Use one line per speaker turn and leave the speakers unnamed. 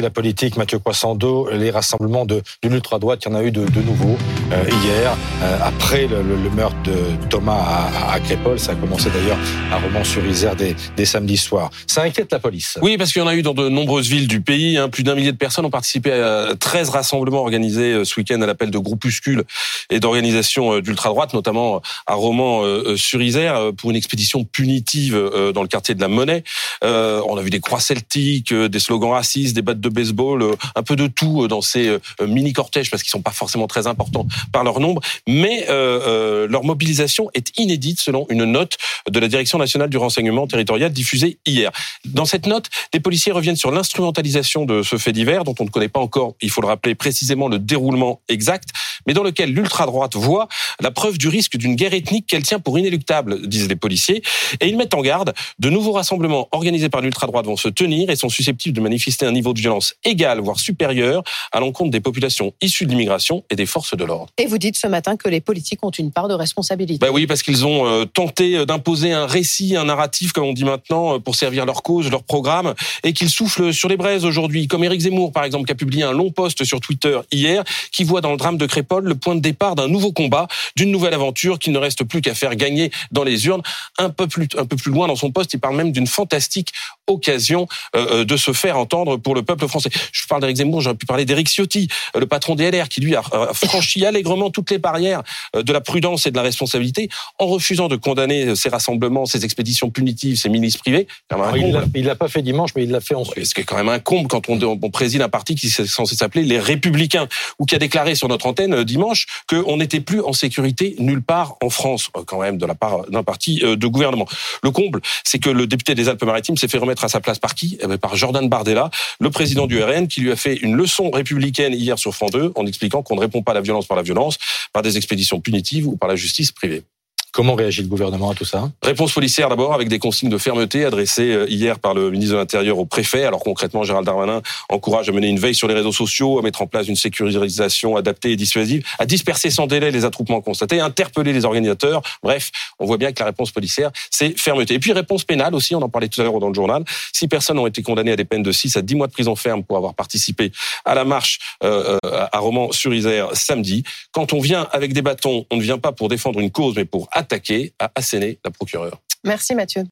la politique, Mathieu Croissando, les rassemblements de, l'ultra-droite, il y en a eu de, de nouveau euh, hier, euh, après le, meurtre de Thomas à, à, Crépol. Ça a commencé d'ailleurs à Romans-sur-Isère des, des, samedis soirs. Ça inquiète la police.
Oui, parce qu'il y en a eu dans de nombreuses villes du pays. Hein. Plus d'un millier de personnes ont participé à 13 rassemblements organisés euh, ce week-end à l'appel de groupuscules et d'organisations d'ultra-droite, notamment à Romans-sur-Isère, pour une expédition punitive dans le quartier de la Monnaie. On a vu des croix celtiques, des slogans racistes, des battes de baseball, euh, un peu de tout euh, dans ces euh, mini cortèges parce qu'ils sont pas forcément très importants par leur nombre, mais leur mobilisation est inédite selon une note de la Direction nationale du renseignement territorial diffusée hier. Dans cette note, des policiers reviennent sur l'instrumentalisation de ce fait divers dont on ne connaît pas encore, il faut le rappeler précisément le déroulement exact, mais dans lequel l'ultra-droite voit la preuve du risque d'une guerre ethnique qu'elle tient pour inéluctable, disent les policiers, et ils mettent en garde. De nouveaux rassemblements organisés par l'ultra-droite vont se tenir et sont susceptibles de manifester un niveau de violence égal, voire supérieur, à l'encontre des populations issues de l'immigration et des forces de l'ordre.
Et vous dites ce matin que les politiques ont une part de responsabilité.
Ben oui, parce qu'ils ont euh, tenté euh, d'imposer un récit, un narratif, comme on dit maintenant, euh, pour servir leur cause, leur programme, et qu'ils soufflent sur les braises aujourd'hui, comme Éric Zemmour, par exemple, qui a publié un long post sur Twitter hier, qui voit dans le drame de Crépol le point de départ d'un nouveau combat, d'une nouvelle aventure qu'il ne reste plus qu'à faire gagner dans les urnes. Un peu plus, un peu plus loin dans son poste, il parle même d'une fantastique occasion de se faire entendre pour le peuple français. Je parle d'Éric Zemmour, j'aurais pu parler d'Éric Ciotti, le patron des LR, qui lui a franchi allègrement toutes les barrières euh, de la prudence et de la responsabilité en refusant de condamner ces rassemblements, ces expéditions punitives, ces ministres privés.
il l'a pas fait dimanche, mais il l'a fait ensuite.
Ce qui est quand même un comble quand on, on préside un parti qui est censé s'appeler les Républicains, ou qui a déclaré sur notre antenne euh, dimanche qu'on n'était plus en sécurité nulle part en France, euh, quand même, de la part d'un parti de gouvernement. Le comble, c'est que le député des Alpes-Maritimes s'est fait remettre à sa place par qui? Eh ben, Par Jordan Bardella, le président du RN, qui lui a fait une leçon républicaine hier sur France 2 en expliquant qu'on ne répond pas à la violence par la violence, par des expéditions punitives ou par la justice privée.
Comment réagit le gouvernement à tout ça
Réponse policière d'abord avec des consignes de fermeté adressées euh, hier par le ministre de l'Intérieur au préfet. Alors concrètement, Gérald Darmanin encourage à mener une veille sur les réseaux sociaux, à mettre en place une sécurisation adaptée et dissuasive, à disperser sans délai les attroupements constatés, à interpeller les organisateurs. Bref, on voit bien que la réponse policière, c'est fermeté. Et puis réponse pénale aussi, on en parlait tout à l'heure dans le journal. Six personnes ont été condamnées à des peines de 6 à 10 mois de prison ferme pour avoir participé à la marche euh, euh à Romans-sur-Isère samedi. Quand on vient avec des bâtons, on ne vient pas pour défendre une cause, mais pour attaquer, a asséné la procureure.
Merci Mathieu.